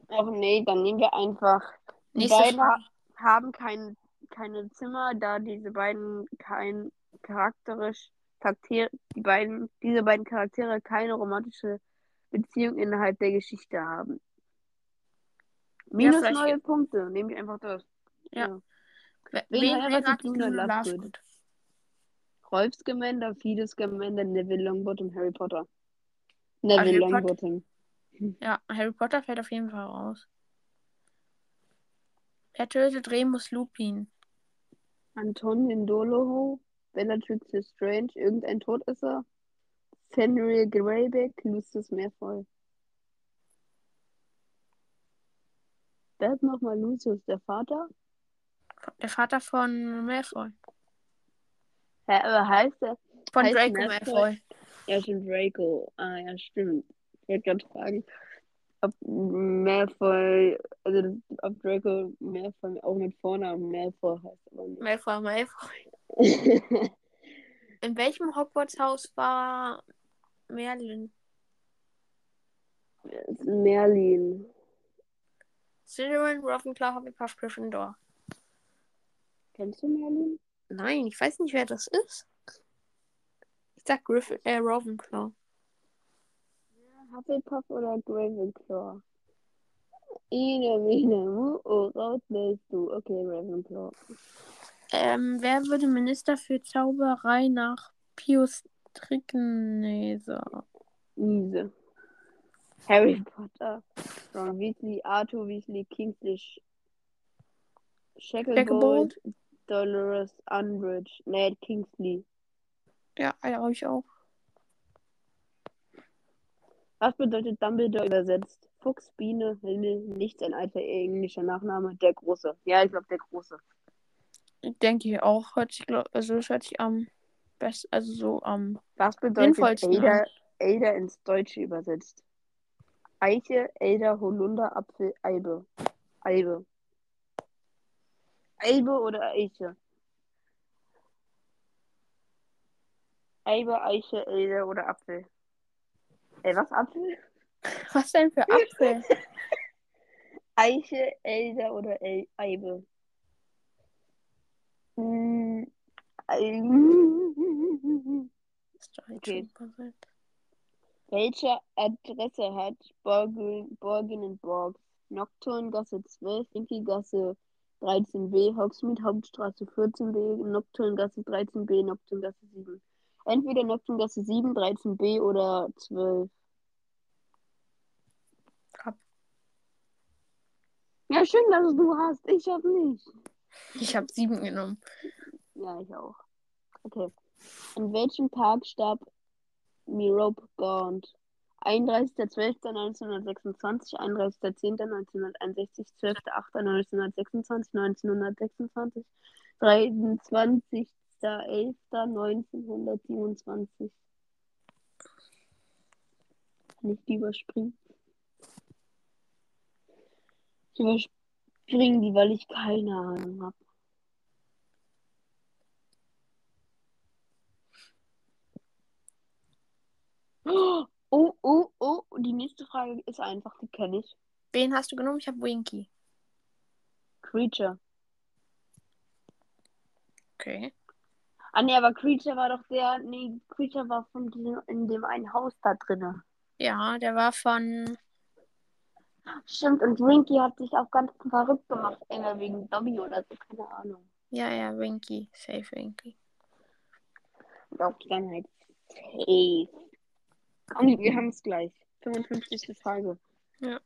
Speaker 1: Ach nee, dann nehmen wir einfach. Die
Speaker 2: Nächste
Speaker 1: beiden
Speaker 2: Frage.
Speaker 1: ha haben kein, keine Zimmer, da diese beiden kein charakterisch Charakter, die beiden, diese beiden Charaktere keine romantische Beziehung innerhalb der Geschichte haben. Minus
Speaker 2: vielleicht-
Speaker 1: neue Punkte, nehme ich einfach das.
Speaker 2: Ja. Wer-
Speaker 1: Wen
Speaker 2: Wen
Speaker 1: heiratet Luna Lovegood? Rolf Scamander, Fides Scamander, Neville Longbottom, Harry Potter. Neville
Speaker 2: Potter-
Speaker 1: Longbottom.
Speaker 2: Ja, Harry Potter fällt auf jeden Fall raus. Wer tötet Remus Lupin?
Speaker 1: Antonin Dolohou, Bellatrix Lestrange, irgendein Todesser, Fenrir Greyback, Lucius Malfoy. Wer ist nochmal Lucius, der Vater?
Speaker 2: Der Vater von Malfoy.
Speaker 1: Hä, aber heißt der?
Speaker 2: Von
Speaker 1: Heißt
Speaker 2: Draco
Speaker 1: Malfoy-
Speaker 2: Malfoy.
Speaker 1: Ja, schon Draco. Ah, ja, stimmt. Ich wollte gerade fragen, ob Malfoy, also ob Draco Malfoy auch mit Vornamen Malfoy heißt, aber nicht.
Speaker 2: Malfoy, Malfoy. In welchem Hogwarts-Haus war Merlin?
Speaker 1: Merlin.
Speaker 2: Slytherin, Ravenclaw, Hufflepuff, Gryffindor.
Speaker 1: Kennst du Merlin?
Speaker 2: Nein, ich weiß nicht, wer das ist. Ich sag Griffin, äh, Ravenclaw.
Speaker 1: Hufflepuff oder Ravenclaw? Ine, Mine, oh, raus lässt du. Okay, Ravenclaw.
Speaker 2: Ähm, wer würde Minister für Zauberei nach Pius Trickneser?
Speaker 1: Easy. Harry Potter, Ron Weasley, Arthur Weasley, Kingsley, Sh- Shacklebolt, Dolores Umbridge, Ned Kingsley.
Speaker 2: Ja, glaube ich auch.
Speaker 1: Was bedeutet Dumbledore übersetzt? Fuchs, Biene, Himmel, nichts, ein alter englischer Nachname, der Große. Ja, ich glaube, der Große.
Speaker 2: Denke ich auch. Hört sich, also das hört sich am besten, also so am
Speaker 1: Was bedeutet
Speaker 2: sinnvollsten
Speaker 1: Ada, ins Deutsche übersetzt? Eiche, Elder, Holunder, Apfel, Eibe. Eibe. Eibe oder Eiche? Eibe, Eiche, Elder oder Apfel? Ey, was Apfel?
Speaker 2: Was denn für Apfel?
Speaker 1: Eiche, Elder oder El Eibe? Hm, Okay. Welche Adresse hat Borgen, Borgen und Borg? Nocturngasse 12, Winkelgasse 13b, Hogsmeade Hauptstraße 14b, Nocturngasse 13b, Nocturngasse 7. Entweder Nocturngasse 7, 13b oder 12.
Speaker 2: Hab.
Speaker 1: Ja, schön, dass du hast. Ich hab nicht.
Speaker 2: Ich habe sieben genommen.
Speaker 1: Ja, ich auch. Okay. An welchem Tag starb Mirope Gaunt? 31.12.1926, 31.10.1961, 12.08.1926, 1926, 23.11.1927. Kann ich die überspringen? Ich überspringe die, weil ich keine Ahnung habe. Oh, oh, oh, die nächste Frage ist einfach, die kenne ich.
Speaker 2: Wen hast du genommen? Ich habe Winky.
Speaker 1: Creature.
Speaker 2: Okay.
Speaker 1: Ah nee, aber Creature war doch der. Nee, Creature war von diesem, in dem einen Haus da drinne.
Speaker 2: Ja, der war von.
Speaker 1: Stimmt, und Winky hat sich auch ganz verrückt gemacht, immer wegen Dobby oder so, keine Ahnung.
Speaker 2: Ja, ja, Winky. Safe Winky.
Speaker 1: Glaubt dann halt safe. Komm, wir haben es gleich. 55. Frage.
Speaker 2: Ja.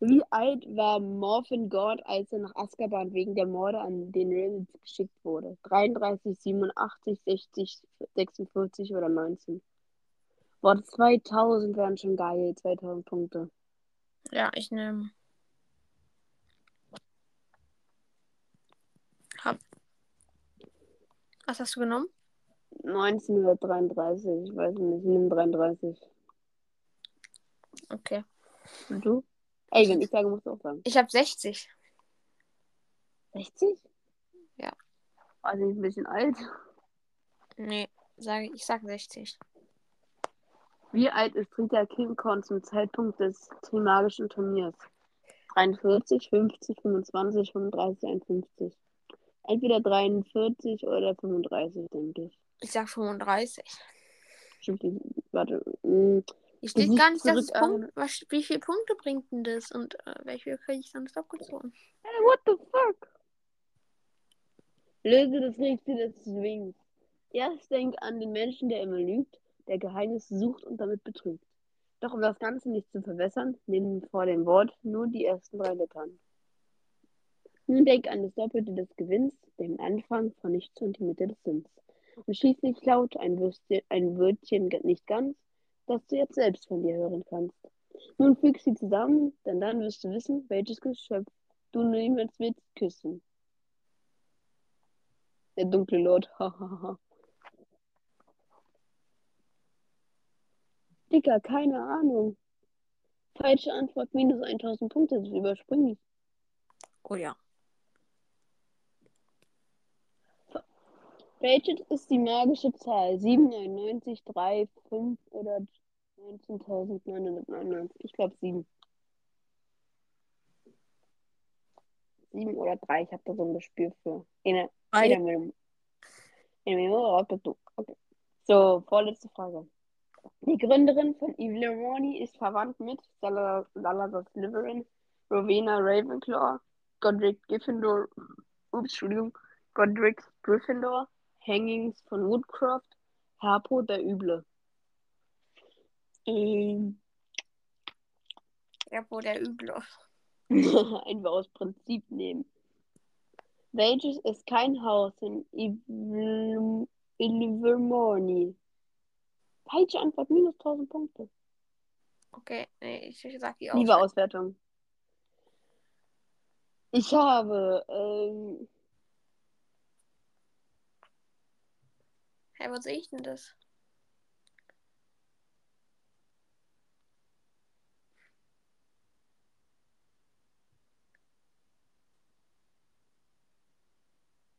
Speaker 1: Wie alt war Morphin God, als er nach Azkaban wegen der Morde an den Riddles geschickt wurde? 33, 87, 60, 46 oder 19? Boah, 2000 wären schon geil, 2000 Punkte.
Speaker 2: Ja, ich nehme. Hab. Was hast du genommen?
Speaker 1: 1933, ich weiß nicht, ich nehme 33.
Speaker 2: Okay.
Speaker 1: Und du? Ey, wenn ich sage, musst du auch sagen.
Speaker 2: Ich habe 60.
Speaker 1: 60?
Speaker 2: Ja.
Speaker 1: Also ich ein bisschen alt.
Speaker 2: Nee, sage ich sag 60.
Speaker 1: Wie alt ist Rita Kimcorn zum Zeitpunkt des Trimagischen Turniers? 43, 50, 25, 35, 51. Entweder 43 oder 35, denke ich.
Speaker 2: Ich sag 35.
Speaker 1: Stimmt, die, warte. Mh,
Speaker 2: Hier steht gar nicht, dass Punkt, was, wie viele Punkte bringt denn das und äh, welche kriege ich sonst abgezogen?
Speaker 1: Hey, what the fuck? Löse das Rätsel des Swings. Erst denk an den Menschen, der immer lügt, der Geheimnisse sucht und damit betrügt. Doch um das Ganze nicht zu verwässern, nimm vor dem Wort nur die ersten drei Lettern. Nun denk an das Doppelte des Gewinns, dem Anfang von nichts und die Mitte des Sinns. Und schließlich laut ein, Würstchen, ein Wörtchen nicht ganz, das du jetzt selbst von dir hören kannst. Nun füg sie zusammen, denn dann wirst du wissen, welches Geschöpf du niemals willst küssen. Der dunkle Lord, hahaha. Dicker, keine Ahnung. Falsche Antwort, minus 1000 Punkte, das überspringe ich.
Speaker 2: Oh ja.
Speaker 1: Welches ist die magische Zahl? 799, 3, 5 oder 19.999? Ich glaube 7. 7 oder 3, ich habe da so ein Gespür für. Eine mit dem- Okay. So, vorletzte Frage. Die Gründerin von Ilvermorny ist verwandt mit Salazar Salazar Slytherin, Rowena Ravenclaw, Godric Gryffindor, ups, Entschuldigung, Godric Gryffindor, Hangings von Woodcroft, Harpo der Üble. Ähm,
Speaker 2: wo der Üble.
Speaker 1: einfach aus Prinzip nehmen. Welches ist kein Haus in Ilver- Ilvermorny? Falsche Antwort, minus 1000 Punkte.
Speaker 2: Okay, nee, ich sag die
Speaker 1: Liebe
Speaker 2: auch.
Speaker 1: Auswertung. Ich habe, ähm,
Speaker 2: Hä, wo sehe ich denn das?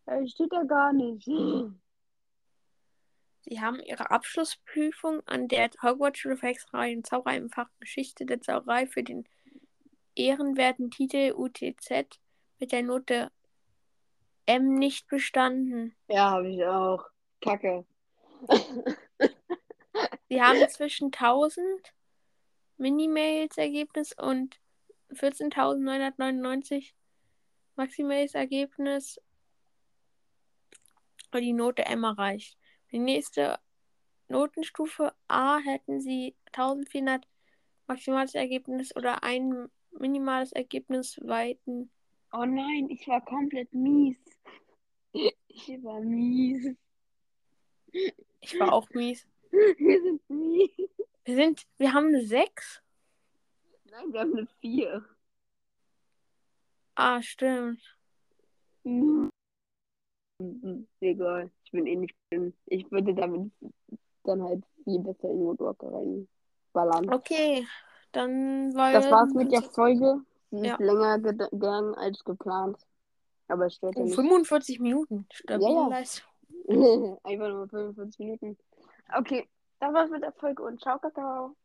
Speaker 1: äh, steht da gar nicht.
Speaker 2: Sie haben ihre Abschlussprüfung an der Hogwarts-Schule für Hexerei und Zauberei im Fach Geschichte der Zauberei für den ehrenwerten Titel UTZ mit der Note M nicht bestanden.
Speaker 1: Ja, habe ich auch. Kacke.
Speaker 2: Sie haben zwischen 1000 Minimails-Ergebnis und 14.999 Maximails-Ergebnis und die Note M erreicht. Die nächste Notenstufe A hätten sie 1400 maximales Ergebnis oder ein minimales Ergebnis weiten.
Speaker 1: Oh nein, ich war komplett mies. Ich war mies.
Speaker 2: Ich war auch mies.
Speaker 1: Wir sind mies.
Speaker 2: Wir sind, wir haben eine 6.
Speaker 1: Nein, wir haben eine 4.
Speaker 2: Ah, stimmt.
Speaker 1: Mhm. Egal, ich bin eh nicht drin. Ich würde damit dann halt viel besser in Woodwalker reinballern.
Speaker 2: Okay, dann war
Speaker 1: Das war's mit der Folge. Sie ist
Speaker 2: Ja.
Speaker 1: länger ged- gegangen als geplant. Aber es stört ja
Speaker 2: Oh,
Speaker 1: nicht.
Speaker 2: 45 Minuten. Stabile
Speaker 1: Ja, ja. Einfach nur 45 Minuten. Okay, das war's mit der Folge und ciao, Kakao.